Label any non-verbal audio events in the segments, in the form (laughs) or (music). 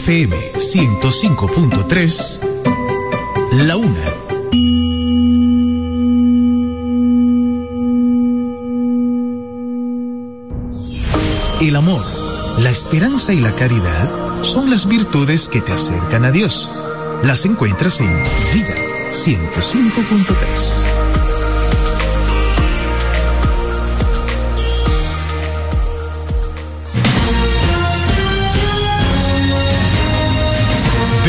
FM 105.3, la una. El amor, la esperanza y la caridad son las virtudes que te acercan a Dios. Las encuentras en Vida 105.3.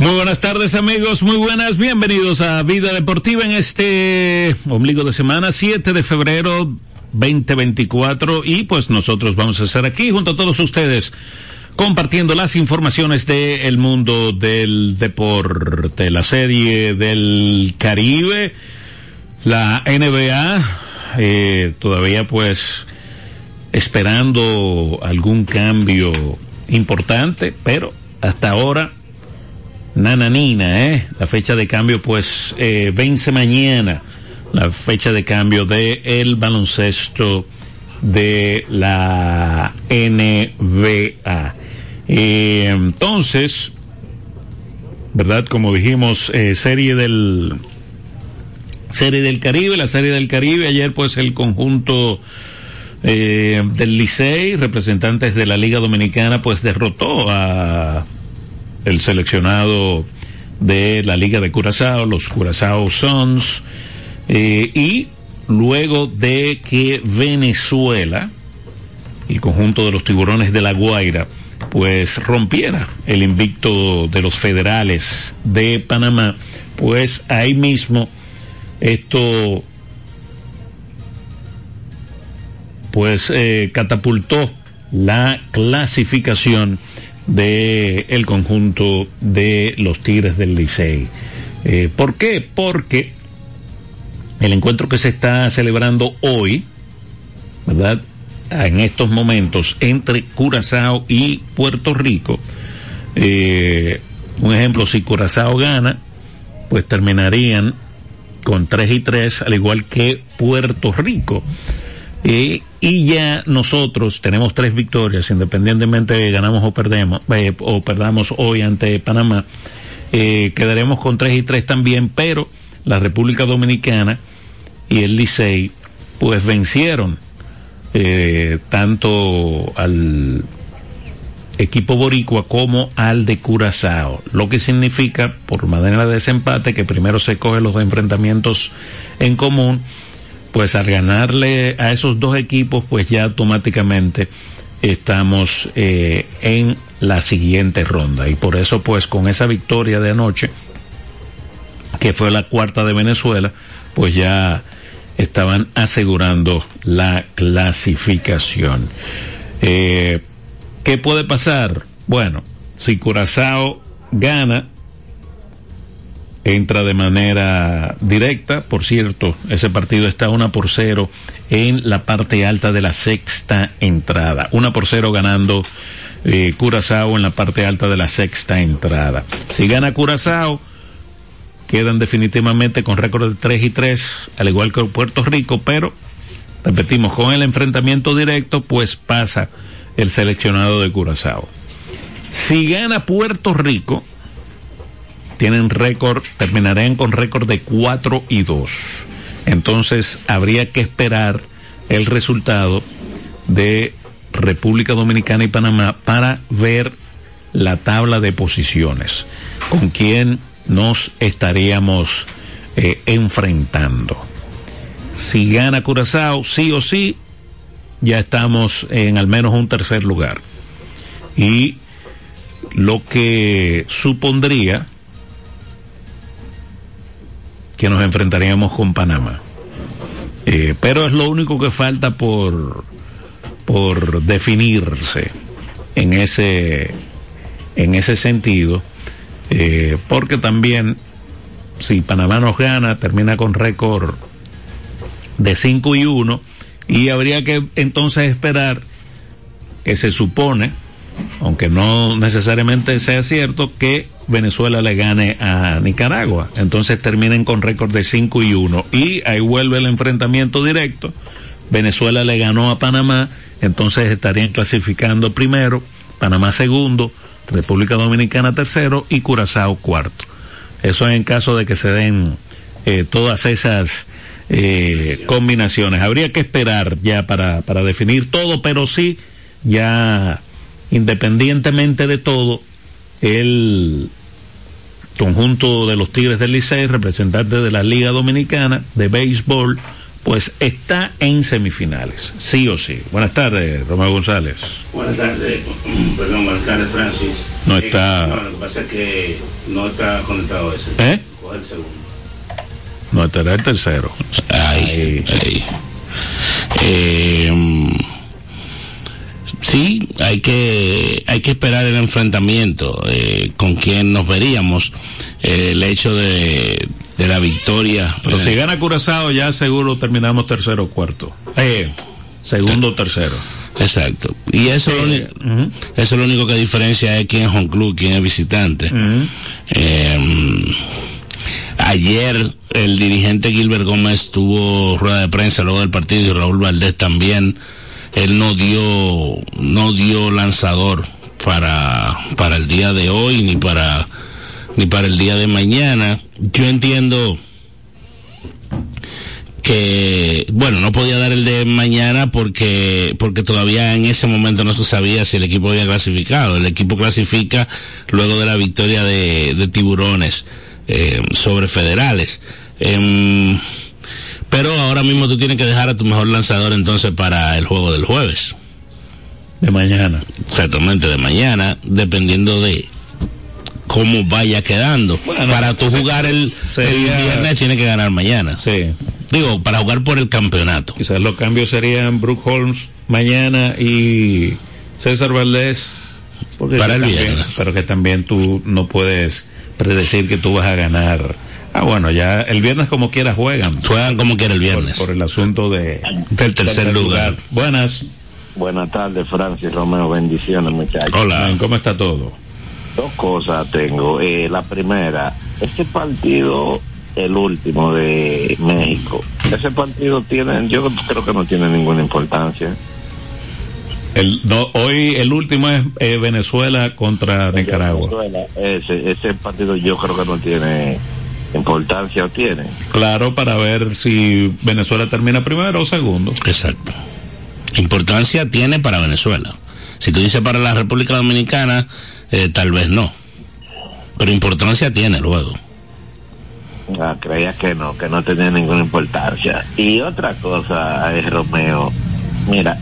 Muy buenas tardes amigos, muy buenas, bienvenidos a Vida Deportiva en este ombligo de semana 7 de febrero 2024 y pues nosotros vamos a estar aquí junto a todos ustedes compartiendo las informaciones del mundo del deporte, la serie del Caribe, la NBA, eh, todavía pues esperando algún cambio importante, pero hasta ahora Nananina, ¿eh? La fecha de cambio, pues, eh, vence mañana la fecha de cambio de el baloncesto de la NBA. Entonces, ¿verdad? Como dijimos, eh, serie del serie del Caribe, la serie del Caribe, ayer pues el conjunto eh, del Licey, representantes de la Liga Dominicana, pues derrotó a el seleccionado de la Liga de Curazao, los Curazao Sons, eh, y luego de que Venezuela, el conjunto de los tiburones de la Guaira, pues rompiera el invicto de los federales de Panamá, pues ahí mismo esto pues eh, catapultó la clasificación de el conjunto de los Tigres del Licey. Eh, ¿Por qué? Porque el encuentro que se está celebrando hoy, ¿verdad? En estos momentos entre Curazao y Puerto Rico. Eh, un ejemplo, si Curazao gana, pues terminarían con 3 y 3, al igual que Puerto Rico. Eh, y ya nosotros tenemos tres victorias, independientemente de ganamos o perdemos, eh, o perdamos hoy ante Panamá, eh, quedaremos con tres y tres también, pero la República Dominicana y el Licey, pues vencieron eh, tanto al equipo boricua como al de Curazao, lo que significa, por manera de desempate, que primero se cogen los enfrentamientos en común pues al ganarle a esos dos equipos, pues ya automáticamente estamos eh, en la siguiente ronda. Y por eso, pues con esa victoria de anoche, que fue la cuarta de Venezuela, pues ya estaban asegurando la clasificación. Eh, ¿Qué puede pasar? Bueno, si Curazao gana, entra de manera directa. Por cierto, ese partido está una por cero en la parte alta de la sexta entrada. Una por cero ganando eh, Curazao en la parte alta de la sexta entrada. Si gana Curazao, quedan definitivamente con récord de 3 y 3, al igual que Puerto Rico, pero repetimos, con el enfrentamiento directo, pues pasa el seleccionado de Curazao. Si gana Puerto Rico, tienen récord, terminarían con récord de 4 y 2. Entonces habría que esperar el resultado de República Dominicana y Panamá para ver la tabla de posiciones, con quién nos estaríamos eh, enfrentando. Si gana Curazao, sí o sí, ya estamos en al menos un tercer lugar. Y lo que supondría que nos enfrentaríamos con Panamá. Eh, pero es lo único que falta por, por definirse en ese, en ese sentido, eh, porque también si Panamá nos gana, termina con récord de 5 y 1, y habría que entonces esperar que se supone, aunque no necesariamente sea cierto, que Venezuela le gane a Nicaragua. Entonces terminen con récord de 5 y 1. Y ahí vuelve el enfrentamiento directo. Venezuela le ganó a Panamá, entonces estarían clasificando primero, Panamá segundo, República Dominicana tercero y Curazao cuarto. Eso en caso de que se den eh, todas esas eh, combinaciones. Habría que esperar ya para, para definir todo, pero sí, ya independientemente de todo, el conjunto de los Tigres del Licey, representante de la Liga Dominicana de Béisbol, pues está en semifinales, sí o sí. Buenas tardes, Romeo González. Buenas tardes, (clears throat) perdón, buenas tardes, Francis. No está. No, lo que pasa es que no está conectado ese. ¿Eh? Coge el segundo. No, estará el tercero. Ay, ay. Eh, sí, hay que hay que esperar el enfrentamiento eh, con quien nos veríamos. Eh, el hecho de, de la victoria. Pero eh, si gana Curazao, ya seguro terminamos tercero o cuarto. Eh, segundo o tercero. Exacto. Y eso, lo eso es lo único que diferencia es quién es home club, quién es visitante. Eh, ayer el dirigente Gilbert Gómez tuvo rueda de prensa luego del partido y Raúl Valdés también. Él no dio, no dio lanzador para, para el día de hoy ni para, ni para el día de mañana. Yo entiendo que bueno no podía dar el de mañana porque porque todavía en ese momento no se sabía si el equipo había clasificado el equipo clasifica luego de la victoria de, de tiburones eh, sobre federales Em, pero ahora mismo tú tienes que dejar a tu mejor lanzador entonces para el juego del jueves De mañana. exactamente de mañana dependiendo de cómo vaya quedando Bueno, para tú jugar el, sería- el viernes tienes que ganar mañana Sí. digo para jugar por el campeonato Quizás los cambios serían Brooke Holmes mañana y César Valdés. Porque Para el también- viernes. Pero que también tú no puedes predecir que tú vas a ganar. Ah, bueno, ya el viernes como quiera juegan. juegan como quiera el viernes por el asunto de, del tercer lugar. Buenas. Buenas tardes, Francis Romeo. Bendiciones, muchachos. hola ¿Cómo está todo? Dos cosas tengo. Eh, la primera, ese partido, el último de México, ese partido tiene, yo creo que no tiene ninguna importancia. El, no, hoy el último es eh, Venezuela contra Nicaragua. Venezuela, Ese, ese partido yo creo que no tiene importancia o tiene. Claro, para ver si Venezuela termina primero o segundo. exacto importancia tiene para Venezuela si tú dices para la República Dominicana eh, tal vez no pero importancia tiene luego Ah, creía que no, que no tenía ninguna importancia. Y otra cosa, eh, Romeo, mira,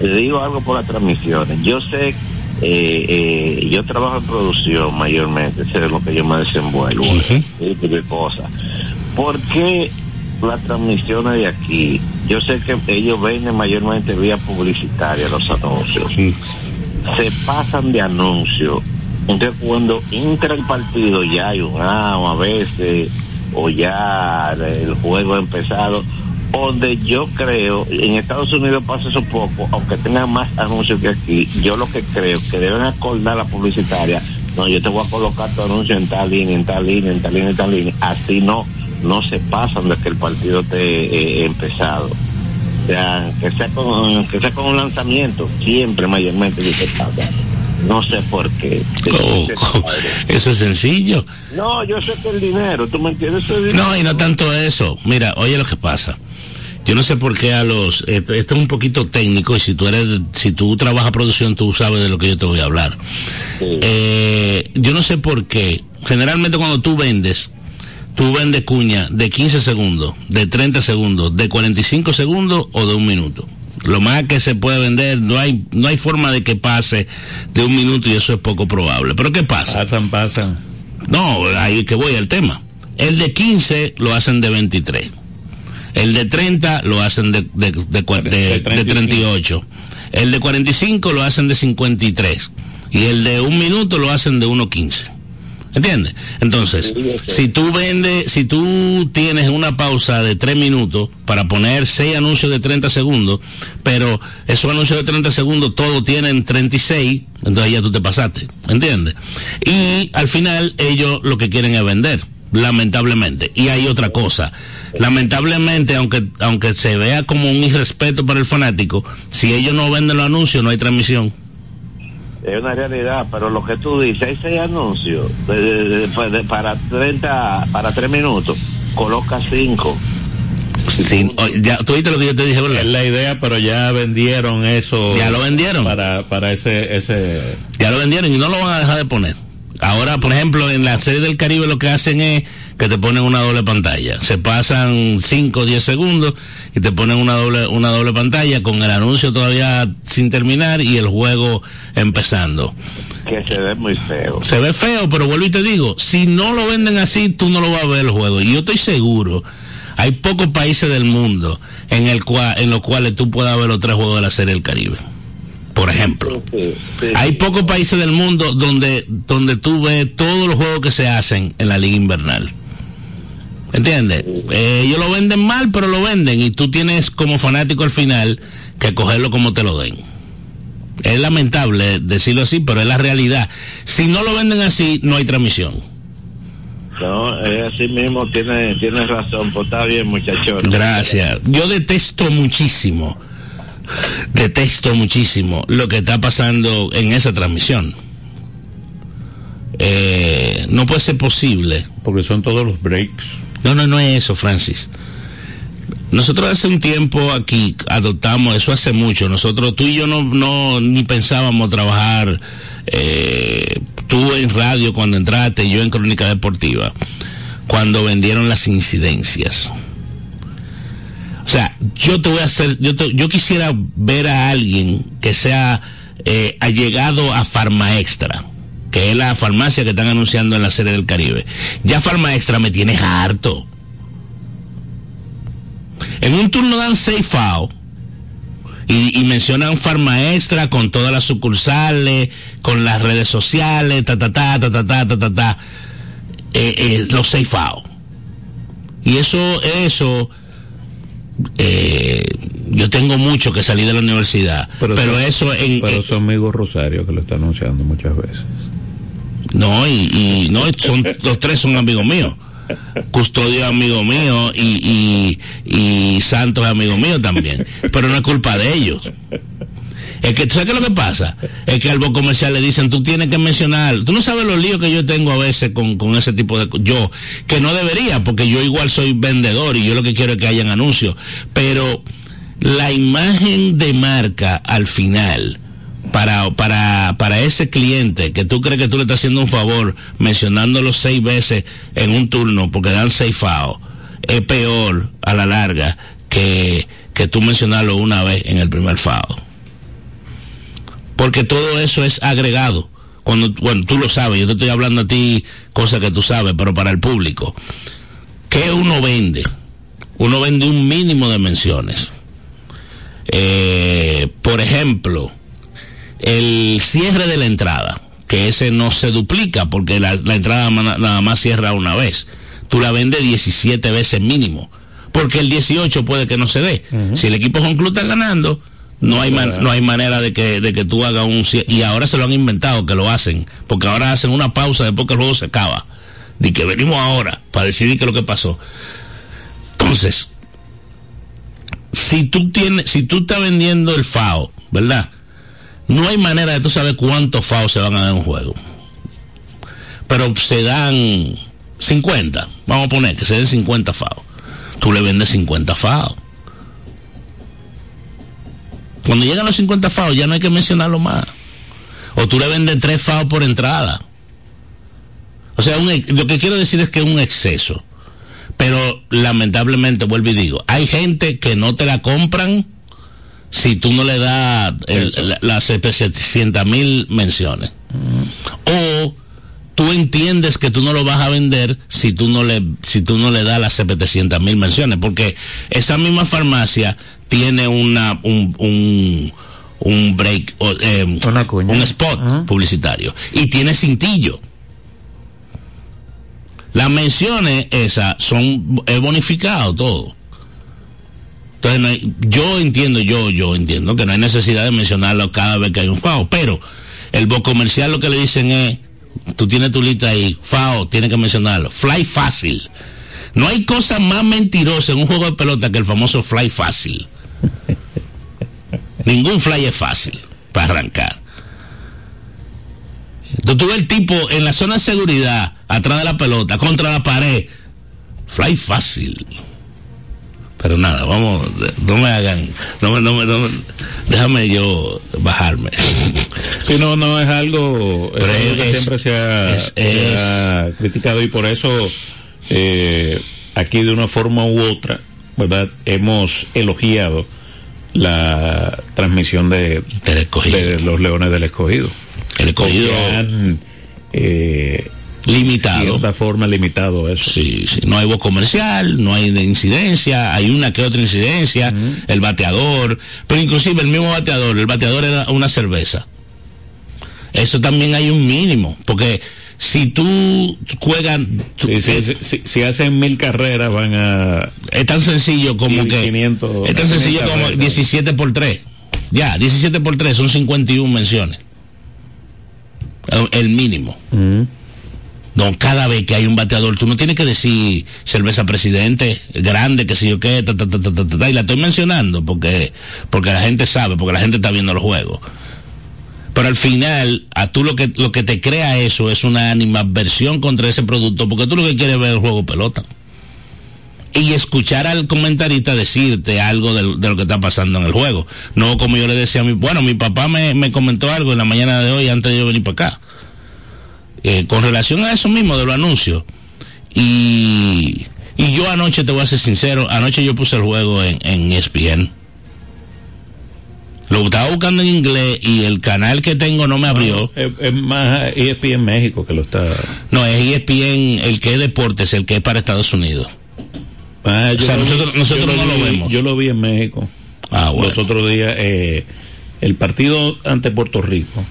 le digo algo por las transmisiones. Yo sé, eh, eh, yo trabajo en producción mayormente, sé de lo que yo me desenvuelvo, ese tipo de cosas. ¿Por qué las transmisiones de aquí? Yo sé que ellos venden mayormente vía publicitaria los anuncios se pasan de anuncio. Entonces cuando entra el partido ya hay un out a veces o ya el juego ha empezado. Donde yo creo, en Estados Unidos pasa eso poco, aunque tengan más anuncios que aquí, yo lo que creo que deben acordar la publicitaria, no, yo te voy a colocar tu anuncio en tal línea, en tal línea, en tal línea, en tal línea, así no, no se pasan de que el partido esté eh, empezado. O sea, que sea con, que sea con un lanzamiento, siempre mayormente dice pasa. No sé por qué. Oh, eso es sencillo. No, yo sé que el dinero, tú me entiendes, Eso es no y no tanto eso. Mira oye lo que pasa Yo no sé por qué a los, esto, esto es un poquito técnico y si tú eres, si tú trabajas producción, tú sabes de lo que yo te voy a hablar. Eh, yo no sé por qué, generalmente cuando tú vendes, tú vendes cuña de 15 segundos, de 30 segundos, de 45 segundos o de un minuto. Lo más que se puede vender, no hay, no hay forma de que pase de un minuto y eso es poco probable. Pero ¿qué pasa? Pasan, pasan. No, ahí es que voy al tema. El de 15 lo hacen de 23. El de 30 lo hacen de, de, de, de 38. El de 45 lo hacen de 53. Y el de un minuto lo hacen de 1.15. ¿Entiendes? Entonces, si tú vendes, si tú tienes una pausa de 3 minutos para poner 6 anuncios de 30 segundos, pero esos anuncios de 30 segundos todos tienen 36, entonces ya tú te pasaste. ¿Entiendes? Y al final ellos lo que quieren es vender lamentablemente. Y hay otra cosa. Lamentablemente, aunque, aunque se vea como un irrespeto para el fanático, si ellos no venden los anuncios, no hay transmisión. Es una realidad, pero lo que tú dices, hay seis anuncios de- de- de- de- de- para 30, para 3 minutos, coloca 5. Sí, ya, tú viste lo que yo te dije, ¿verdad? Es la idea, pero ya vendieron eso. Ya lo vendieron. Para, para ese, ese. Ya lo vendieron y no lo van a dejar de poner. Ahora, por ejemplo, en la serie del Caribe lo que hacen es que te ponen una doble pantalla. Se pasan 5 o 10 segundos y te ponen una doble, una doble pantalla con el anuncio todavía sin terminar y el juego empezando. que se ve muy feo. Se ve feo, pero vuelvo y te digo, si no lo venden así, tú no lo vas a ver el juego. Y yo estoy seguro, hay pocos países del mundo en el cual, en los cuales tú puedas ver los tres juegos de la serie del Caribe. Por ejemplo. Sí, sí. Hay pocos países del mundo donde, donde tú ves todos los juegos que se hacen en la liga invernal. ¿Entiendes? Eh, ellos lo venden mal, pero lo venden y tú tienes como fanático al final que cogerlo como te lo den. Es lamentable decirlo así, pero es la realidad. Si no lo venden así, no hay transmisión. No, es así mismo, tiene, tiene razón, pues está bien, muchachos. Gracias. Yo detesto muchísimo, detesto muchísimo lo que está pasando en esa transmisión. Eh, no puede ser posible. Porque son todos los breaks. No, no, no es eso, Francis. Nosotros hace un tiempo aquí adoptamos, eso hace mucho, nosotros, tú y yo no, no ni pensábamos trabajar, eh, tú en radio cuando entraste, yo en Crónica Deportiva, cuando vendieron las incidencias. O sea, yo te voy a hacer, yo, te- yo quisiera ver a alguien que sea eh, allegado a Farma Extra, que es la farmacia que están anunciando en la serie del Caribe. Ya Farma Extra me tienes harto. En un turno dan seis FAO y, y mencionan Farma Extra con todas las sucursales, con las redes sociales, ta ta ta ta ta ta ta ta, ta. Eh, eh, los seis FAO. Y eso, eso, eh, yo tengo mucho que salir de la universidad, pero, son- eso en, Pero son amigos Rosario que lo está anunciando muchas veces. no y, y no son los tres son amigos míos. Custodio es amigo mío y, y, y Santos es amigo mío también. Pero no es culpa de ellos. Es que, ¿tú sabes qué es lo que pasa? Es que al voz comercial le dicen, tú tienes que mencionar, tú no sabes los líos que yo tengo a veces con, con ese tipo de yo, que no debería, porque yo igual soy vendedor y yo lo que quiero es que hayan anuncios. Pero la imagen de marca al final, para, para, para ese cliente que tú crees que tú le estás haciendo un favor mencionándolo seis veces en un turno porque dan seis FAO, es peor a la larga que, que tú mencionarlo una vez en el primer FAO. Porque todo eso es agregado. Cuando, bueno, tú lo sabes, yo te estoy hablando a ti cosas que tú sabes, pero para el público. ¿Qué uno vende? Uno vende un mínimo de menciones. Eh, por ejemplo, el cierre de la entrada, que ese no se duplica porque la, la entrada nada más cierra una vez. Tú la vendes 17 veces mínimo, porque el 18 puede que no se dé. Si el equipo Home Club está ganando, no hay man- no hay manera de que de que tú hagas un y ahora se lo han inventado que lo hacen, porque ahora hacen una pausa después que el juego se acaba. De que venimos ahora para decidir qué es lo que pasó. Entonces, si tú tienes, si tú estás vendiendo el FAO, ¿verdad? No hay manera de tú saber cuántos FAO se van a dar en un juego. Pero se dan 50, vamos a poner que se den 50 FAO. Tú le vendes 50 FAO. Cuando llegan los 50 FAO ya no hay que mencionarlo más. O tú le vendes tres FAO por entrada. O sea, un, lo que quiero decir es que es un exceso. Pero lamentablemente, vuelvo y digo, hay gente que no te la compran si tú no le das el, las 700 mil menciones. O tú entiendes que tú no lo vas a vender si tú no le si tú no le das las 700 mil menciones porque esa misma farmacia tiene una un, un, un break o, eh, Una un spot publicitario. Y tiene cintillo. Las menciones esas son es bonificado todo. Entonces no hay- yo entiendo yo yo entiendo que no hay necesidad de mencionarlo cada vez que hay un FAO pero el bo comercial lo que le dicen es tú tienes tu lista ahí FAO tiene que mencionarlo. Fly fácil. No hay cosa más mentirosa en un juego de pelota que el famoso fly fácil (laughs) ningún fly es fácil para arrancar tuve el tipo en la zona de seguridad, atrás de la pelota, contra la pared. Fly fácil. Pero nada, vamos, no me hagan, no me, no me, no me- déjame yo bajarme. Sí, no, no es algo, es Pero algo que es- siempre se ha, es- se ha criticado y por eso eh, aquí de una forma u otra, ¿verdad? Hemos elogiado la transmisión de, de los Leones del Escogido. El escogido han, eh, limitado. cierta forma limitado eso. Sí, sí, no hay voz comercial, no hay de incidencia, hay una que otra incidencia, el bateador, pero inclusive el mismo bateador, el bateador era una cerveza. Eso también hay un mínimo, porque si tú juegas, tú- Sí, sí, sí, sí, si hacen mil carreras van a es tan sencillo como Y que 500, es tan sencillo 500 como veces. 17 por 3. Ya, 17 por 3 son 51 menciones. El- mínimo. No, cada vez que hay un bateador, tú no tienes que decir cerveza presidente, grande, que sé yo qué, ta, ta, ta, ta, ta, ta, ta, y la estoy mencionando porque, porque la gente sabe, porque la gente está viendo los juegos. Pero al final, a tú lo que, lo que te crea eso es una animadversión contra ese producto, porque tú lo que quieres es ver el juego pelota. Y escuchar al comentarista decirte algo de, lo que está pasando en el juego. No como yo le decía a mi, bueno, mi papá me, me comentó algo en la mañana de hoy antes de yo venir para acá eh, con relación a eso mismo de los anuncios. Y, y yo anoche, te voy a ser sincero, anoche yo puse el juego en, en ESPN. Lo estaba buscando en inglés y el canal que tengo no me abrió. Es, es más ESPN México que lo está. No, es ESPN, el que es deportes, el que es para Estados Unidos. Ah, yo O sea, lo vi- nosotros- nosotros no lo vi- vemos. Yo lo vi en México. Ah, bueno. Los otros días, eh, el partido ante Puerto Rico,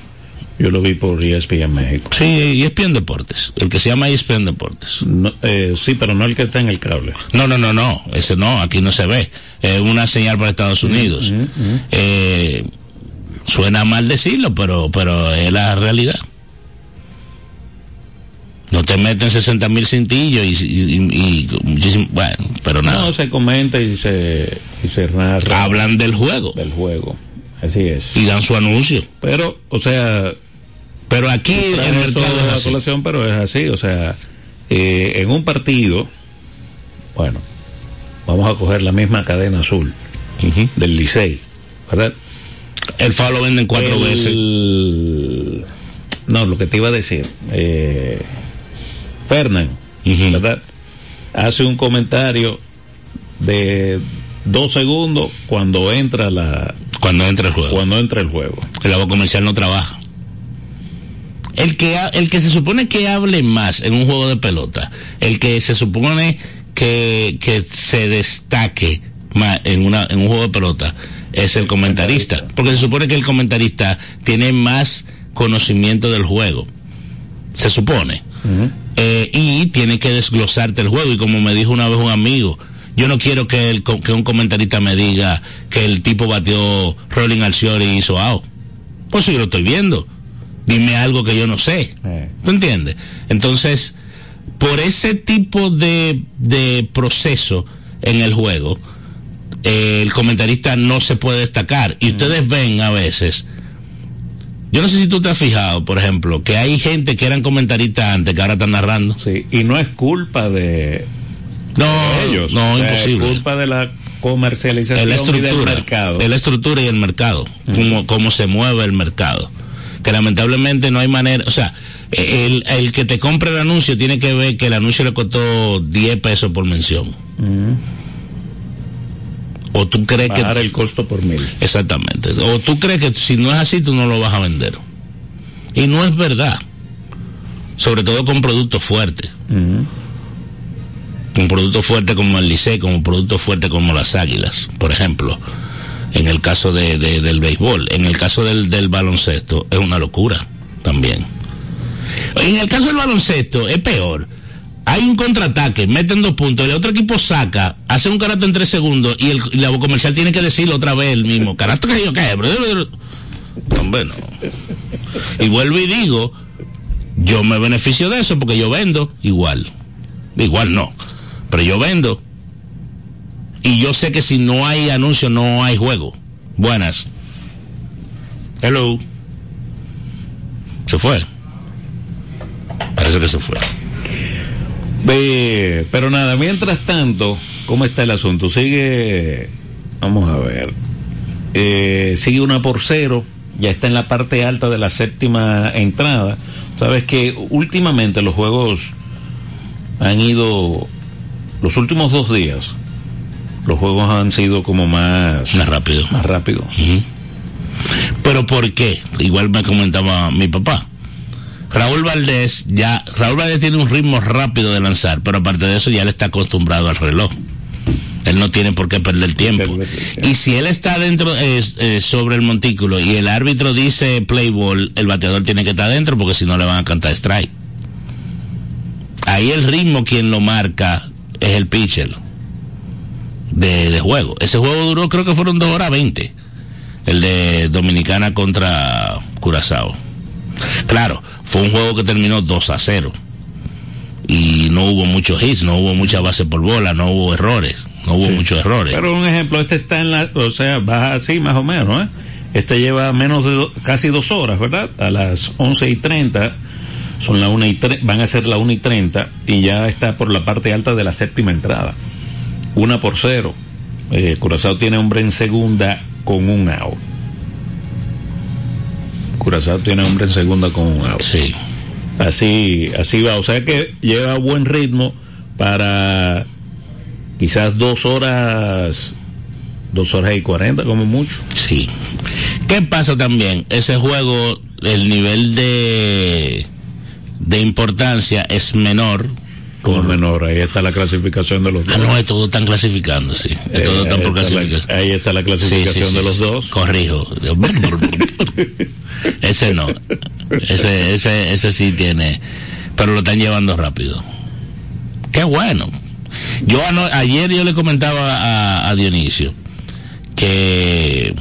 yo lo vi por ESPN México. Sí, ESPN Deportes, el que se llama ESPN Deportes. No, eh, sí, pero no el que está en el cable. No, no, no, no, ese no, aquí no se ve. Es una señal para Estados Unidos. Eh, suena mal decirlo, pero, pero es la realidad. No te meten 60 mil cintillos y, y, y- bueno, pero nada. No, se comenta y se, y se narra Hablan del juego del juego. Así es. y dan su anuncio. Pero, o sea, Pero aquí el trae eso mercado es a así. colación, pero es así. O sea, eh, en un partido, bueno, vamos a coger la misma cadena azul del Licey, ¿verdad? El FAO lo venden cuatro El- veces. No, lo que te iba a decir. Eh, Fernán. ¿verdad? Hace un comentario de dos segundos cuando entra la Cuando entra el juego. cuando entra el juego. El agua comercial no trabaja. El que, el que se supone que hable más en un juego de pelota, el que se supone que, que se destaque más en, una, en un juego de pelota, es el comentarista. Porque se supone que el comentarista tiene más conocimiento del juego. Se supone. Eh, y tiene que desglosarte el juego. Y como me dijo una vez un amigo, yo no quiero que, el, que un comentarista me diga que el tipo batió Rolling Alciori y hizo out. Pues si yo lo estoy viendo. Dime algo que yo no sé. Eh. ¿Tú entiendes? Entonces, por ese tipo de, de proceso en el juego, eh, el comentarista no se puede destacar. Y ustedes ven a veces, yo no sé si tú te has fijado, por ejemplo, que hay gente que eran comentaristas antes que ahora están narrando. Sí, y no es culpa de No, ellos. no, O sea, imposible. Es culpa de la comercialización la y del estructura. mercado. Es la estructura y el mercado. Cómo, cómo se mueve el mercado. Que lamentablemente no hay manera. O sea, el, el que te compre el anuncio tiene que ver que el anuncio le costó 10 pesos por mención. O tú crees que. El costo por mil. Exactamente. O tú crees que si no es así, tú no lo vas a vender. Y no es verdad. Sobre todo con productos fuertes. Con productos fuertes como el Licey, como productos fuertes como las Águilas, por ejemplo. En el caso de, de- del béisbol. En el caso del, baloncesto, es una locura también. En el caso del baloncesto, es peor. Hay un contraataque, meten dos puntos, el otro equipo saca, hace un carato en tres segundos y el y la comercial tiene que decirlo otra vez el mismo. Carato que yo qué, Hombre, no. Y vuelvo y digo, yo me beneficio de eso porque yo vendo igual. Igual no. Pero yo vendo. Y yo sé que si no hay anuncio, no hay juego. Buenas. Hello. Se fue. Parece que se fue. Pero nada, mientras tanto, ¿cómo está el asunto? Sigue, vamos a ver, Eh, sigue una por cero, ya está en la parte alta de la séptima entrada. Sabes que últimamente los juegos han ido, los últimos dos días, los juegos han sido como más, Más rápido. más rápido. Pero ¿por qué? Igual me comentaba mi papá. Raúl Valdés ya, Raúl Valdés tiene un ritmo rápido de lanzar, pero aparte de eso ya él está acostumbrado al reloj. Él no tiene por qué perder tiempo. Perder tiempo. Y si él está dentro, eh, eh, sobre el montículo y el árbitro dice play ball, el bateador tiene que estar dentro porque si no le van a cantar strike. Ahí el ritmo quien lo marca es el pitcher de, de juego. Ese juego duró creo que fueron dos horas veinte. El de Dominicana contra Curazao. Claro, fue un juego que terminó 2 a 0. Y no hubo muchos hits, no hubo mucha base por bola, no hubo errores, no hubo Sí. muchos errores. Pero un ejemplo, este está en la, o sea, baja así más o menos, ¿eh? Este lleva menos de do- casi dos horas, ¿verdad? A las 11 y 30, son la una y tre- van a ser la 1 y 30 y ya está por la parte alta de la séptima entrada. Una por cero. Eh, Curazao tiene hombre en segunda con un out. Curazao tiene hombre en segunda con un out. Sí. Así, así va. O sea que lleva buen ritmo para quizás dos horas, dos horas y cuarenta como mucho. Sí. ¿Qué pasa también? Ese juego, el nivel de, de importancia es menor. Como menor, ahí está la clasificación de los Ah, dos. no, es todo tan clasificando, sí. Eh, todo tan ahí, por está clasificación. la, ahí está la Sí, clasificación sí, sí, de los sí. dos. Corrijo. (laughs) ese no. Ese, ese, ese sí tiene. Pero lo están llevando rápido. Qué bueno. Yo ayer yo le comentaba a, a Dionisio que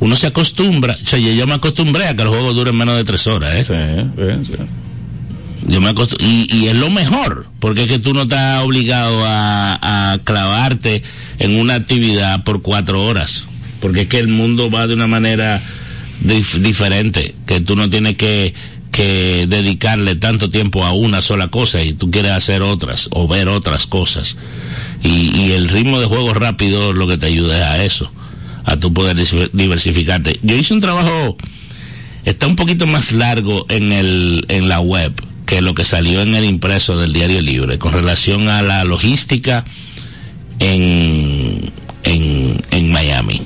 uno se acostumbra, o sea, yo, yo me acostumbré a que los juegos duren menos de tres horas, ¿eh? Sí, sí, sí. Yo me acostu- y, y es lo mejor, porque es que tú no estás obligado a, a clavarte en una actividad por cuatro horas, porque es que el mundo va de una manera dif- diferente, que tú no tienes que, que dedicarle tanto tiempo a una sola cosa y tú quieres hacer otras o ver otras cosas. Y, y el ritmo de juego rápido lo que te ayuda a eso, a tú poder diversificarte. Yo hice un trabajo está un poquito más largo en el en la web que lo que salió en el impreso del diario libre con relación a la logística en en, en Miami.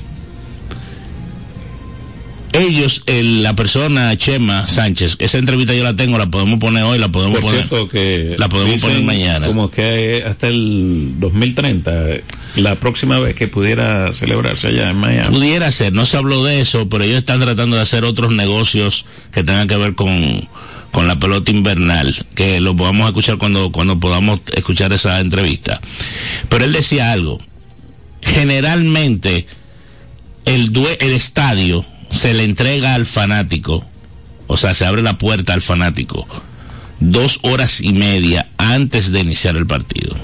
Ellos el- la persona Chema Sánchez esa entrevista yo la tengo la podemos poner hoy la podemos Por poner cierto que la podemos poner mañana. Como que hasta el 2030, la próxima vez que pudiera celebrarse allá en Miami. Pudiera ser, no se habló de eso, pero ellos están tratando de hacer otros negocios que tengan que ver con, con la pelota invernal, que lo podamos escuchar cuando, cuando podamos escuchar esa entrevista. Pero él decía algo, generalmente el, due- el estadio se le entrega al fanático, o sea, se abre la puerta al fanático dos horas y media antes de iniciar el partido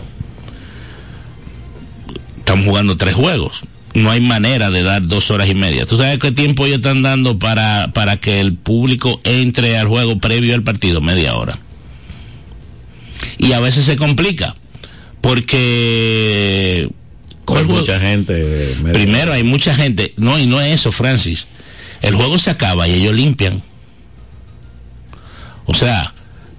estamos jugando tres juegos. No hay manera de dar dos horas y media. ¿Tú sabes qué tiempo ellos están dando para, para que el público entre al juego previo al partido? Media hora. Y a veces se complica. Porque Hay mucha gente. Primero, hay mucha gente. No, y no es eso, Francis. El juego se acaba y ellos limpian. O sea,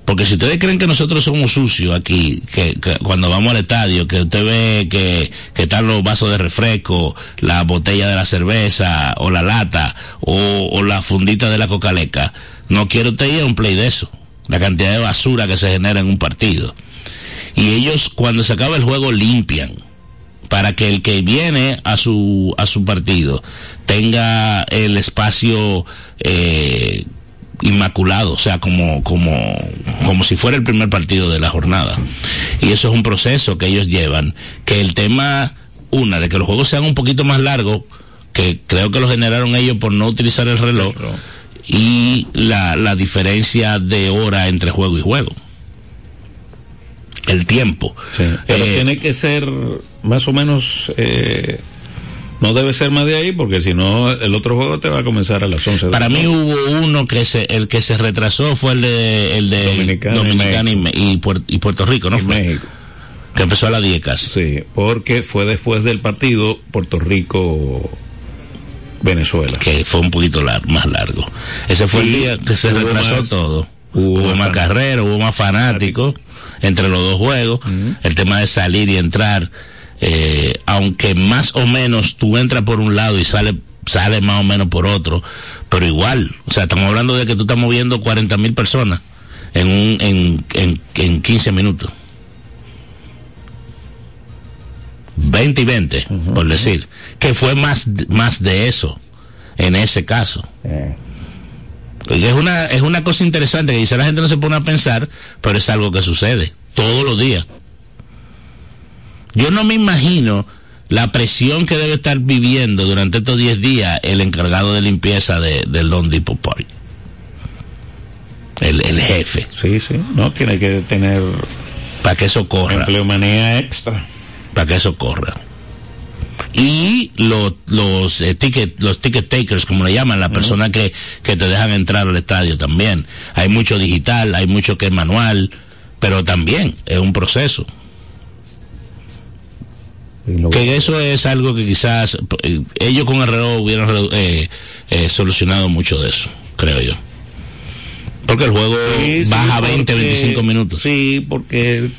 porque si ustedes creen que nosotros somos sucios aquí, que, cuando vamos al estadio, que usted ve que, están los vasos de refresco, la botella de la cerveza, o la lata, o, o la fundita de la cocaleca, no quiero usted ir a un play de eso. La cantidad de basura que se genera en un partido. Y ellos, cuando se acaba el juego, limpian para que el que viene a su a su partido tenga el espacio eh, inmaculado, o sea, como, como, como si fuera el primer partido de la jornada. Y eso es un proceso que ellos llevan, que el tema, una, de que los juegos sean un poquito más largos, que creo que lo generaron ellos por no utilizar el reloj, y la, la diferencia de hora entre juego y juego. El tiempo. pero eh, tiene que ser más o menos... Eh, no debe ser más de ahí porque si no el otro juego te va a comenzar a las 11. Para mí hubo uno que se el que se retrasó fue el de el de Dominicana, y, Puerto, Rico, ¿no? México. Que empezó a las 10 casi. Sí, porque fue después del partido Puerto Rico Venezuela. Que fue un poquito más largo. Ese fue el día que se retrasó todo. Hubo, más carreras, hubo más fanáticos entre los dos juegos. El tema de salir y entrar eh, aunque más o menos tú entras por un lado y sale sale más o menos por otro, pero igual, o sea, estamos hablando de que tú estás moviendo 40 mil personas en, un, en, en, en 15 minutos. 20 y 20, por decir, que fue más, más de eso en ese caso. Eh. Es una, es una cosa interesante que dice la gente no se pone a pensar, pero es algo que sucede todos los días. Yo no me imagino la presión que debe estar viviendo durante estos 10 días el encargado de limpieza de, del Don Depot Park. El, el, jefe. Sí, sí. No, tiene que tener. Para que eso corra. Empleomanía extra. Para que eso corra. Y los, los, eh, ticket, los ticket takers, como le llaman, las personas que, que te dejan entrar al estadio también. Hay mucho digital, hay mucho que es manual, pero también es un proceso. Que eso es algo que quizás eh, ellos con el reloj hubieran eh, eh, solucionado mucho de eso, creo yo. Porque el juego baja 20, 25 minutos. Sí, porque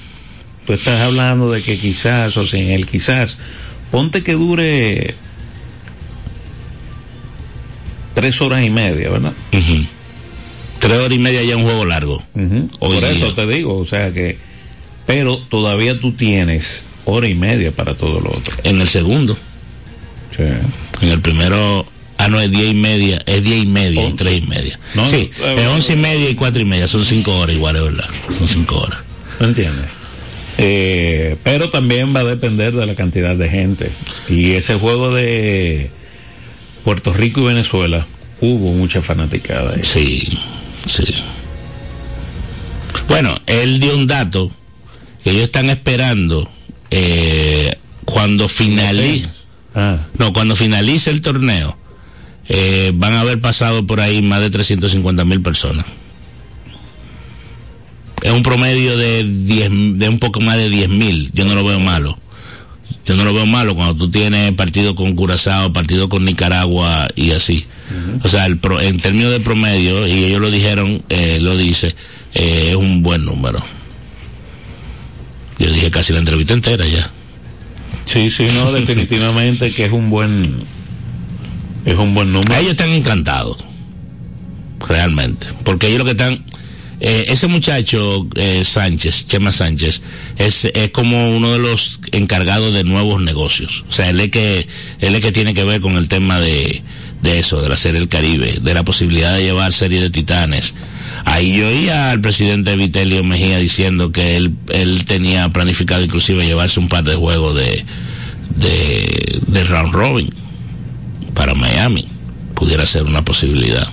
tú estás hablando de que quizás, o sin el quizás, ponte que dure tres horas y media, ¿verdad? Tres horas y media ya un juego largo. Por eso te digo, o sea que, pero todavía tú tienes hora y media para todo lo otro. En el segundo. Sí. En el primero, ah, no, es diez y media, es diez y media y tres y media. No, sí, eh, es once y media y cuatro y media, son cinco horas igual, es verdad. Son cinco horas. ¿No entiendes? Eh, pero también va a depender de la cantidad de gente. Y ese juego de Puerto Rico y Venezuela, hubo mucha fanaticada. Ahí. Sí, sí. Bueno, él dio un dato que ellos están esperando eh, cuando finalice, ah. no, cuando finalice el torneo, eh, van a haber pasado por ahí más de 350 mil personas. Es un promedio de 10, de un poco más de 10 mil. Yo no lo veo malo. Yo no lo veo malo cuando tú tienes partido con Curazao, partido con Nicaragua y así. O sea, el en términos de promedio, y ellos lo dijeron, eh, lo dice, eh, es un buen número. Yo dije casi la entrevista entera ya. Sí, sí, no, (laughs) definitivamente que es un buen es un buen número. Ellos están encantados, realmente, porque ellos lo que están eh, ese muchacho eh, Sánchez, Chema Sánchez, es, es como uno de los encargados de nuevos negocios. O sea, él es que, él es que tiene que ver con el tema de, de eso, de la serie del Caribe, de la posibilidad de llevar serie de titanes. Ahí yo oía al presidente Vitelio Mejía diciendo que él, él tenía planificado inclusive llevarse un par de juegos de, de, de round robin para Miami. Pudiera ser una posibilidad.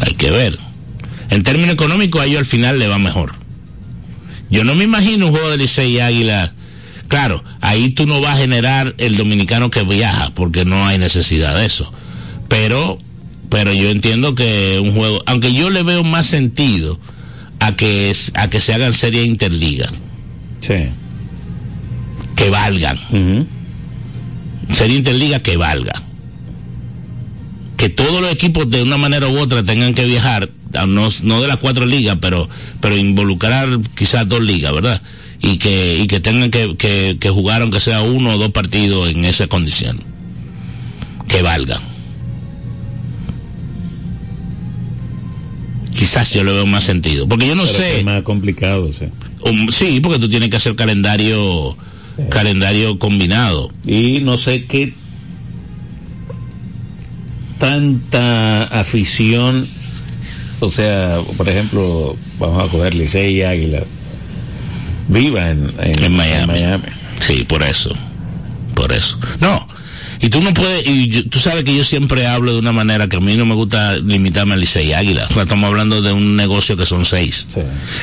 Hay que ver. En términos económicos a ellos al final le va mejor. Yo no me imagino un juego de Licey y Águila Claro, ahí tú no vas a generar el dominicano que viaja, porque no hay necesidad de eso. Pero, pero yo entiendo que un juego, aunque yo le veo más sentido a que, a que se hagan series interliga. Sí. que valgan. Serie Interliga que valga. Que todos los equipos de una manera u otra tengan que viajar, no, no de las cuatro ligas, pero, pero involucrar quizás dos ligas, ¿verdad? Y que, y que tengan que, que, que jugar aunque sea uno o dos partidos en esa condición. Que valgan. Quizás yo le veo más sentido. Porque yo no Pero sé. Es más complicado, o sea. Um, sí, porque tú tienes que hacer calendario calendario combinado. Y no sé qué tanta afición, o sea, por ejemplo, vamos a coger Licey y Águila, viva en, en, En Miami. en Miami. Sí, por eso. Por eso. No. Y tú no puedes, y yo- tú sabes que yo siempre hablo de una manera que a mí no me gusta limitarme al Licey Águila. O sea, estamos hablando de un negocio que son seis. Sí.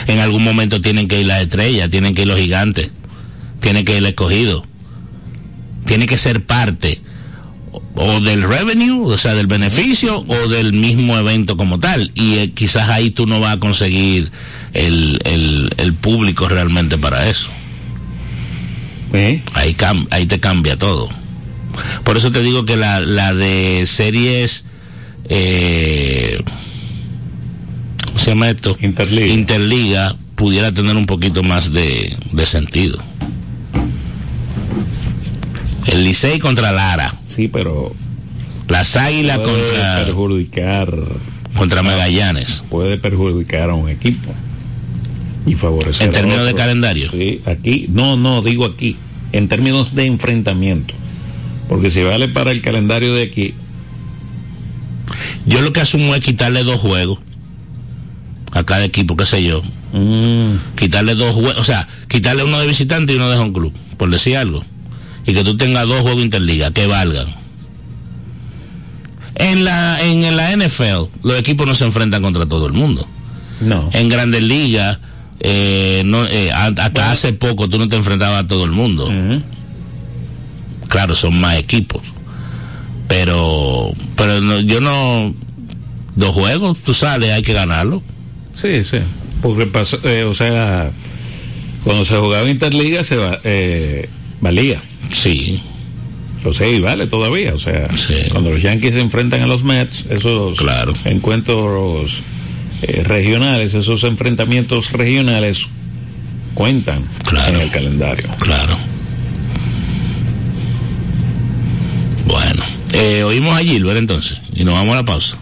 En algún momento tienen que ir las estrellas, tienen que ir los gigantes, tienen que ir el escogido. Tiene que ser parte o- del revenue, o sea, del beneficio, o del mismo evento como tal. Y eh, quizás ahí tú no vas a conseguir el, el, el público realmente para eso. ¿Eh? Ahí, ahí te cambia todo. Por eso te digo que la, la de series, eh, ¿cómo se llama esto? Interliga. Interliga pudiera tener un poquito más de, de sentido. El Licey contra Lara, Sí, pero las Águilas puede contra, perjudicar, contra Magallanes. puede perjudicar a un equipo y favorecer En a términos de calendario. Sí, aquí, no, no, digo aquí, en términos de enfrentamiento. Porque si vale para el calendario de aquí, Yo lo que asumo es quitarle dos juegos a cada equipo, qué sé yo. mm, quitarle dos juegos, o sea, quitarle uno de visitante y uno de home club, por decir algo. Y que tú tengas dos juegos interliga, que valgan. En la, en la NFL, los equipos no se enfrentan contra todo el mundo. no. En grandes ligas, eh, no, eh, hasta hace poco tú no te enfrentabas a todo el mundo. Ujú. Claro, son más equipos. Pero, pero no- yo no, dos juegos, tú sales, hay que ganarlo. Sí, sí. Porque pasó, eh, o sea, cuando se jugaba Interliga se va- eh, valía. Sí, O sea, y vale todavía. O sea, Sí. cuando los Yankees se enfrentan a los Mets, esos Claro. encuentros eh, regionales, esos enfrentamientos regionales cuentan Claro. en el calendario. Claro. Bueno, eh, oímos a Gilbert entonces y nos vamos a la pausa.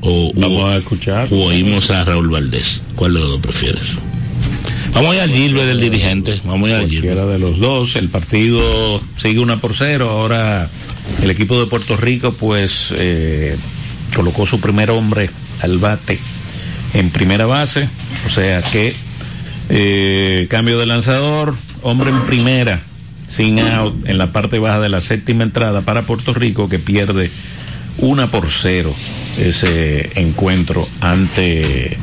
O, Vamos o- a escuchar. o oímos a Raúl Valdés. ¿Cuál de los dos prefieres? Vamos a ir al Gilbert del dirigente. Vamos a ir al Gilbert. Cualquiera de los dos. El partido sigue una por cero. Ahora el equipo de Puerto Rico, pues, eh, colocó su primer hombre al bate en primera base. O sea que eh, cambio de lanzador, hombre en primera, sin out en la parte baja de la séptima entrada para Puerto Rico, que pierde una por cero ese encuentro ante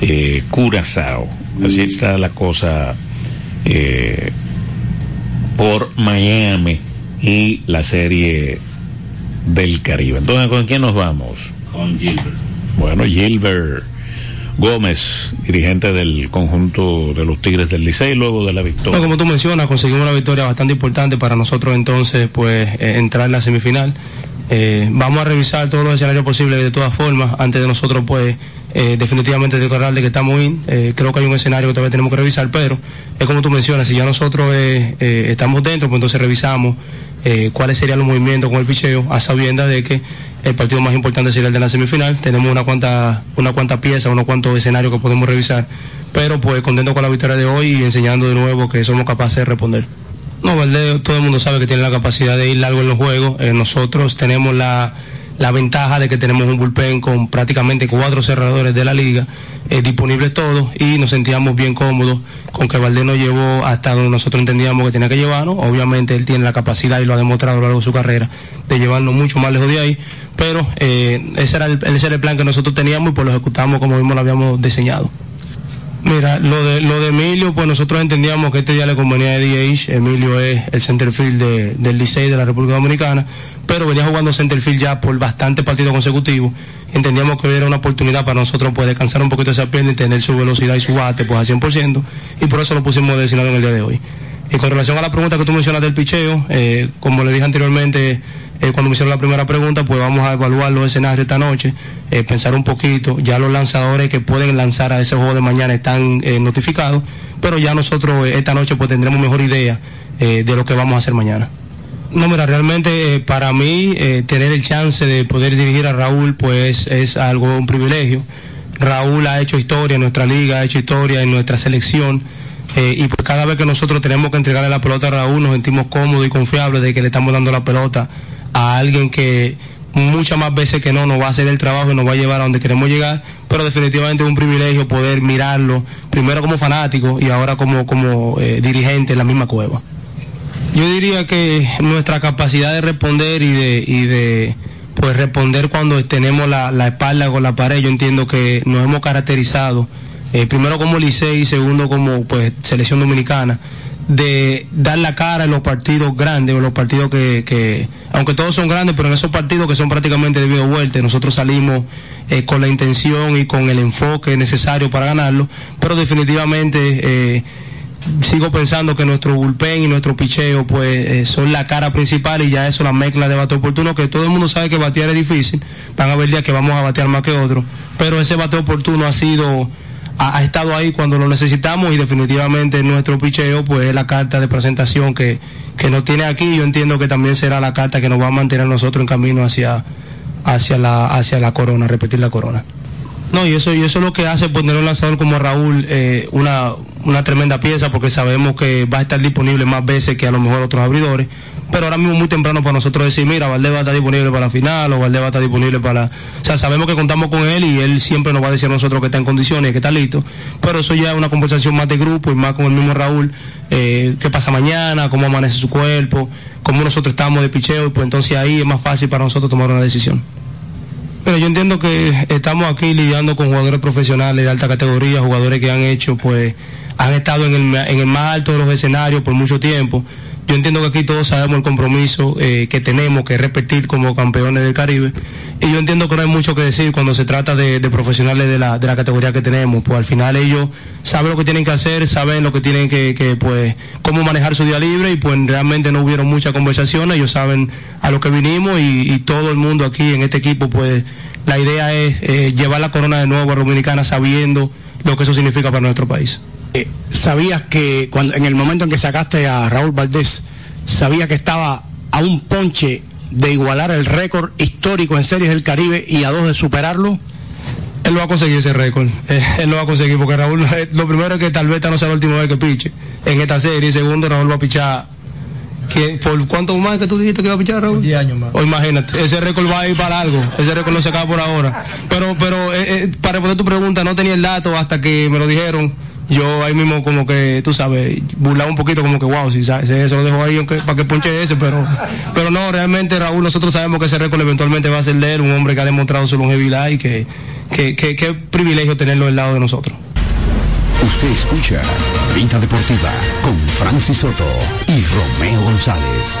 eh, Curazao. Así está la cosa eh, por Miami y la serie del Caribe. Entonces, ¿con quién nos vamos? Con Gilbert. Bueno, Gilbert Gómez, dirigente del conjunto de los Tigres del Licey, luego de la victoria. como tú mencionas, conseguimos una victoria bastante importante para nosotros entonces, pues, eh, entrar en la semifinal. Eh, vamos a revisar todos los escenarios posibles de todas formas, antes de nosotros, pues, eh, definitivamente declarar de que estamos in. Creo que hay un escenario que todavía tenemos que revisar, pero es como tú mencionas, si ya nosotros estamos dentro, pues entonces revisamos cuáles serían los movimientos con el picheo, a sabiendas de que el partido más importante sería el de la semifinal. Tenemos una cuanta, una cuanta pieza, unos cuantos escenarios que podemos revisar, pero pues contento con la victoria de hoy y enseñando de nuevo que somos capaces de responder. No, Valdés, todo el mundo sabe que tiene la capacidad de ir largo en los juegos. Eh, nosotros tenemos la, la ventaja de que tenemos un bullpen con prácticamente cuatro cerradores de la liga eh, disponibles todos y nos sentíamos bien cómodos con que Valdés nos llevó hasta donde nosotros entendíamos que tenía que llevarnos. Obviamente él tiene la capacidad y lo ha demostrado a lo largo de su carrera de llevarnos mucho más lejos de ahí, pero eh, ese, era el, ese era el plan que nosotros teníamos y pues lo ejecutamos como mismo lo habíamos diseñado. Mira, lo de, lo de Emilio, pues nosotros entendíamos que este día le convenía a DH. Emilio es el centerfield de, del Licey de la República Dominicana, pero venía jugando centerfield ya por bastante partidos consecutivos. Entendíamos que era una oportunidad para nosotros pues descansar un poquito esa pierna y tener su velocidad y su bate pues al 100%, y por eso lo pusimos designado en el día de hoy. Y con relación a la pregunta que tú mencionas del picheo, eh, como le dije anteriormente, eh, cuando me hicieron la primera pregunta, pues vamos a evaluar los escenarios esta noche, eh, pensar un poquito. Ya los lanzadores que pueden lanzar a ese juego de mañana están notificados, pero ya nosotros esta noche pues tendremos mejor idea de lo que vamos a hacer mañana. No, mira, realmente eh, para mí eh, tener el chance de poder dirigir a Raúl pues es algo, un privilegio. Raúl ha hecho historia en nuestra liga, ha hecho historia en nuestra selección. eh, y pues cada vez que nosotros tenemos que entregarle la pelota a Raúl nos sentimos cómodos y confiables de que le estamos dando la pelota a alguien que muchas más veces que no nos va a hacer el trabajo y nos va a llevar a donde queremos llegar, pero definitivamente es un privilegio poder mirarlo, primero como fanático y ahora como, como eh, dirigente en la misma cueva. Yo diría que nuestra capacidad de responder y de, y de pues responder cuando tenemos la, espalda con la pared, yo entiendo que nos hemos caracterizado, eh, primero como Licey y segundo como pues selección dominicana, de dar la cara en los partidos grandes o los partidos que, que aunque todos son grandes, pero en esos partidos que son prácticamente de vida vuelta, nosotros salimos eh, con la intención y con el enfoque necesario para ganarlo, pero definitivamente eh, sigo pensando que nuestro bullpen y nuestro picheo pues eh, son la cara principal y ya eso la mezcla de bate oportuno que todo el mundo sabe que batear es difícil. Van a haber días que vamos a batear más que otros pero ese bate oportuno ha sido ha, ha estado ahí cuando lo necesitamos y definitivamente nuestro picheo pues es la carta de presentación que, que nos tiene aquí. Yo entiendo que también será la carta que nos va a mantener nosotros en camino hacia hacia la hacia la corona repetir la corona no, y eso, y eso es lo que hace poner un lanzador como Raúl eh, una, una tremenda pieza porque sabemos que va a estar disponible más veces que a lo mejor otros abridores. Pero ahora mismo muy temprano para nosotros decir, mira, Valdés va a estar disponible para la final o Valdés va a estar disponible para... O sea, sabemos que contamos con él y él siempre nos va a decir a nosotros que está en condiciones que está listo. Pero eso ya es una conversación más de grupo y más con el mismo Raúl. Eh, ¿Qué pasa mañana? ¿Cómo amanece su cuerpo? ¿Cómo nosotros estamos de picheo? Y pues entonces ahí es más fácil para nosotros tomar una decisión. Pero yo entiendo que estamos aquí lidiando con jugadores profesionales de alta categoría, jugadores que han hecho, pues, han estado en el, en el más alto de los escenarios por mucho tiempo. Yo entiendo que aquí todos sabemos el compromiso eh, que tenemos que repetir como campeones del Caribe. Y yo entiendo que no hay mucho que decir cuando se trata de, profesionales de la, de la categoría que tenemos. Pues al final ellos saben lo que tienen que hacer, saben lo que tienen que, pues, cómo manejar su día libre y pues realmente no hubieron muchas conversaciones. Ellos saben a lo que vinimos y, y todo el mundo aquí en este equipo, pues la idea es eh, llevar la corona de nuevo a Dominicana sabiendo lo que eso significa para nuestro país. Eh, sabías que cuando, en el momento en que sacaste a Raúl Valdés, sabía que estaba a un ponche de igualar el récord histórico en series del Caribe y a dos de superarlo. Él lo va a conseguir ese récord. Eh, él lo va a conseguir porque Raúl, eh, lo primero es que tal vez esta no sea la última vez que piche en esta serie. Y segundo, Raúl va a pichar. ¿Quién- ¿Por cuánto más que tú dijiste que iba a pichar Raúl? 10 años más. O imagínate, ese récord va a ir para algo. Ese récord no se acaba por ahora. Pero, pero eh, eh, para responder tu pregunta, no tenía el dato hasta que me lo dijeron. Yo ahí mismo como que, tú sabes, burlaba un poquito como que, wow, si sa- si eso lo dejo ahí aunque, para que ponche ese, pero, pero no, realmente Raúl, nosotros sabemos que ese récord eventualmente va a ser de él, un hombre que ha demostrado su longevidad y que, que, que, que privilegio tenerlo al lado de nosotros. Usted escucha Vida Deportiva con Francis Soto y Romeo González.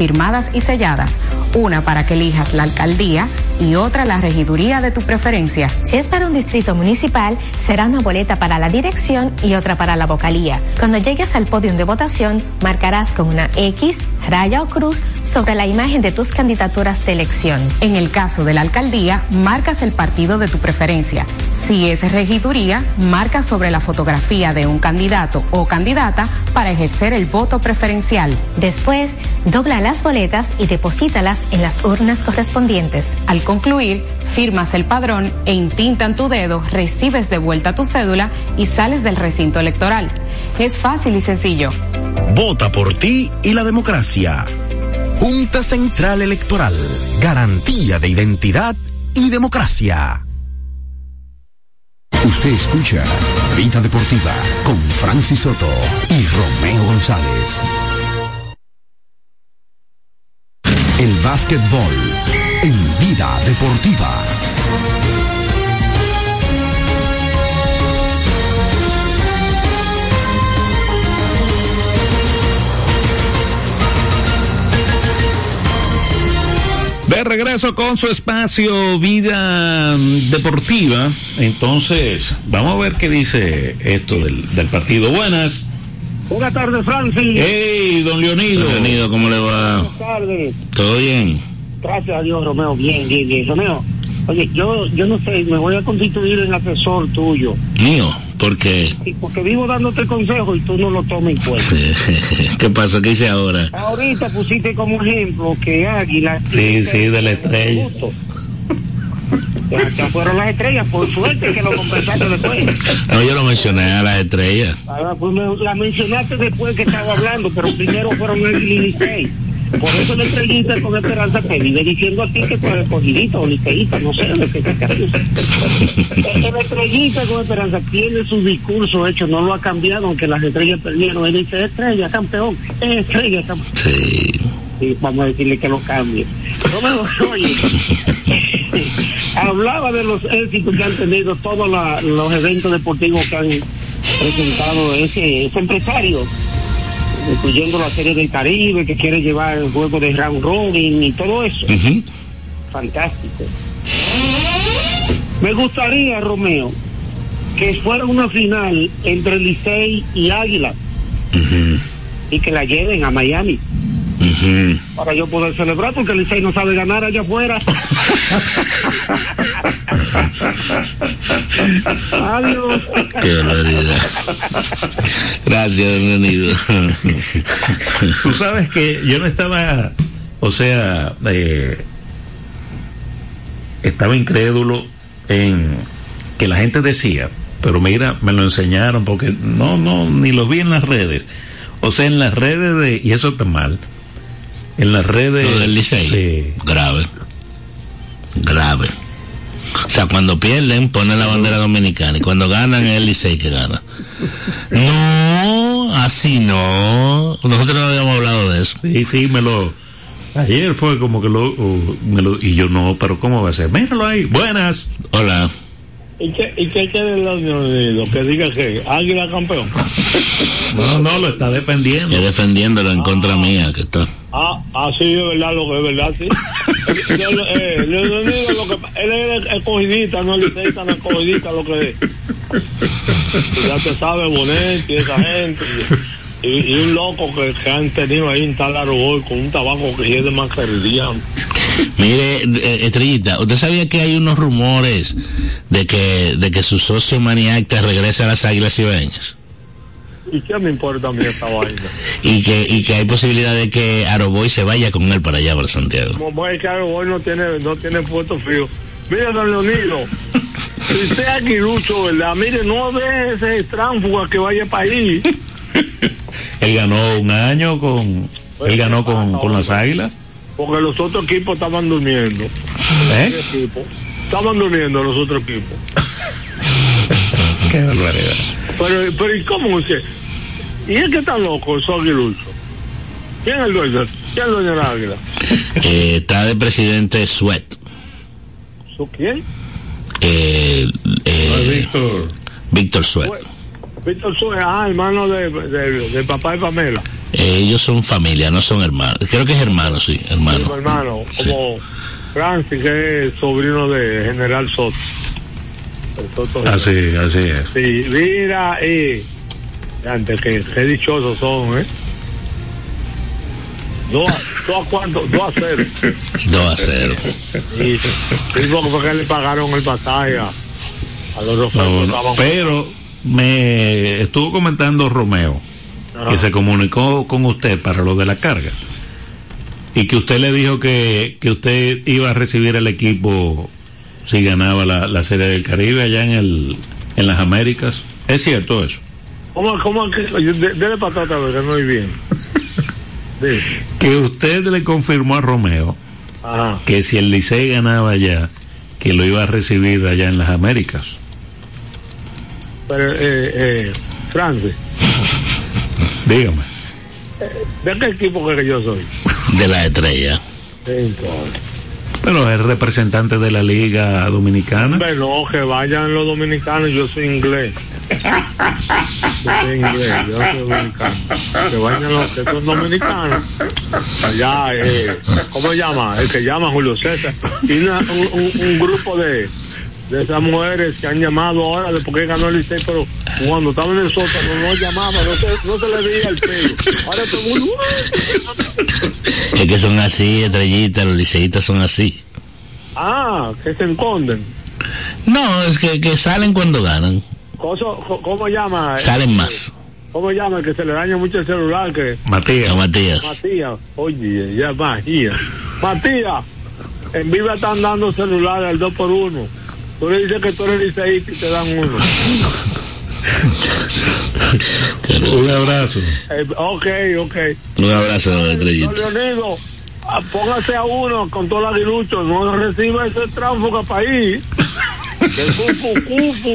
firmadas y selladas, una para que elijas la alcaldía y otra la regiduría de tu preferencia. Si es para un distrito municipal, será una boleta para la dirección y otra para la vocalía. Cuando llegues al podio de votación, marcarás con una X, raya o cruz sobre la imagen de tus candidaturas de elección. En el caso de la alcaldía, marcas el partido de tu preferencia. Si es regiduría, marca sobre la fotografía de un candidato o candidata para ejercer el voto preferencial. Después, dobla las boletas y deposítalas en las urnas correspondientes. Al concluir, firmas el padrón e intintan tu dedo, recibes de vuelta tu cédula y sales del recinto electoral. Es fácil y sencillo. Vota por ti y la democracia. Junta Central Electoral. Garantía de identidad y democracia. Usted escucha Vida Deportiva con Francis Soto y Romeo González. El básquetbol en Vida Deportiva. De regreso con su espacio Vida Deportiva. Entonces, vamos a ver qué dice esto del, del partido. Buenas. Buenas tardes, Francis. Hey, don Leonido. Don Leonido, ¿cómo le va? Buenas tardes. ¿Todo bien? Gracias a Dios, Romeo. Bien, bien, bien. Romeo, oye, yo, yo no sé, me voy a constituir en asesor tuyo. Mío, ¿por qué? Sí, porque vivo dándote consejo y tú no lo tomas en cuenta. (laughs) ¿Qué pasó? ¿Qué hice ahora? Ahorita pusiste como ejemplo que Águila. Sí, sí, de la estrella. Ya fueron las estrellas, por suerte que lo compensaste después. No, yo lo mencioné a las estrellas. Ah, pues me, la mencionaste después que estaba hablando, pero primero fueron Águila y. Por eso la estrellita con esperanza te vive diciendo a ti que tú eres cogidita o liceísta, no sé lo que te La (laughs) estrellita con esperanza tiene su discurso hecho, no lo ha cambiado, aunque las estrellas perdieron. Él dice estrella, campeón, es estrella, campeón. Sí. Sí, vamos a decirle que lo cambie. No me oye. (laughs) Hablaba de los éxitos que han tenido todos la, los eventos deportivos que han presentado ese, ese empresario incluyendo la serie del Caribe, que quiere llevar el juego de round robin y todo eso. Fantástico. Me gustaría, Romeo, que fuera una final entre Licey y Águila y que la lleven a Miami para yo poder celebrar porque Licey no sabe ganar allá afuera. (laughs) Adiós. Qué barbaridad. Gracias, bienvenido. Tú sabes que yo no estaba, o sea, eh, estaba incrédulo en que la gente decía, pero mira, me lo enseñaron porque no, no, ni lo vi en las redes. O sea, en las redes de, y eso está mal, en las redes... Lo del Licey. Sí. Grave. Grave. O sea, cuando pierden, ponen la bandera dominicana. Y cuando ganan, es el Licey que gana. No, así no. Nosotros no habíamos hablado de eso. Sí, sí, me lo... Ayer fue como que lo, uh, me lo... Y yo no, pero ¿cómo va a ser? Míralo ahí. Buenas. Hola. ¿Y qué, y qué quiere el Unión Unido? Que diga que Águila campeón. (laughs) No, no, lo está defendiendo. Es defendiéndolo en contra mía, que está. Ah, ah, sí, es verdad, lo que es verdad, sí. (laughs) Yo, eh, lo que, él es escogidista, no liceísta, no escogidista, lo que es. Ya te sabe, Bonetti, esa gente. Y, y, y un loco que, que, han tenido ahí en tal hoy con un tabaco que es de mascarilla. Mire, eh, Estrellita, ¿usted sabía que hay unos rumores de que, de que su socio Maniacta regresa a las Águilas Ibeñas? ¿Y qué me importa a mí esta vaina? Y que, y que hay posibilidad de que Aroboy se vaya con él para allá, para Santiago. Como es que Aroboy no tiene, no tiene puesto frío. Mira, don Leonido, (laughs) si es aguilucho, ¿verdad? Mire, no ve ese tránfuga que vaya para ahí. (laughs) él ganó un año con, él ganó con, con las Águilas. Porque los otros equipos estaban durmiendo. ¿Eh? Estaban durmiendo los otros equipos. (laughs) Qué barbaridad. Pero, pero ¿y cómo usted? ¿Y es que está loco, esos aguiluchos? ¿Quién es el dueño? ¿Quién es el dueño de la águila? Eh, está de presidente Sweat. ¿Su quién? Eh, eh, Víctor. Víctor Sweat. Víctor Sweat, ah, hermano de, de, de papá y Pamela. Eh, ellos son familia, no son hermanos. Creo que es hermano, sí, hermano. Sí, hermano, como sí. Francis, que es sobrino de General Soto. Soto así, así es. Sí, mira, y antes que qué dichosos son, ¿eh? Dos a, dos a cuánto, dos a cero. Dos a cero. Y, sí, porque le pagaron el pasaje a, a los no, no, Pero me estuvo comentando Romeo que se comunicó con usted para lo de la carga y que usted le dijo que, que usted iba a recibir el equipo si ganaba la, la Serie del Caribe allá en el en las Américas. ¿Es cierto eso? ¿Cómo, cómo que, dele patata, que no hay bien. (laughs) que usted le confirmó a Romeo Ajá. que si el Licey ganaba allá, que lo iba a recibir allá en las Américas. Pero, eh, eh, Francis. (laughs) Dígame. ¿De qué equipo que yo soy? De la estrella. Pero es representante de la Liga Dominicana. Bueno, que vayan los dominicanos, yo soy inglés. Inglés, yo soy dominicano. Que vayan los que son dominicanos. Allá, eh, ¿cómo llama? El que llama Julio César. Y una, un, un, un grupo de de esas mujeres que han llamado ahora de por qué ganó el Licey, pero cuando estaba en el sótano no llamaba, no se, no se le veía el pelo. Ahora todo el mundo... Es que son así, estrellitas, los liceístas son así. Ah, que se esconden. No, es que, que salen cuando ganan. ¿Cómo, cómo llama? Salen más. ¿Cómo llama? Que se le daña mucho el celular. que Matías. Matías. Matías. Oye, ya Matías. Matías, en Viva están dando celulares al 2 por 1 Tú le dices que tú eres liceísta y te dan uno. (laughs) Un abrazo. Eh, ok, ok. Un abrazo, Estrellita. Leonido, póngase a uno con todo el aguilucho, no reciba ese tránsfuga país. (laughs) El cufu, cufu.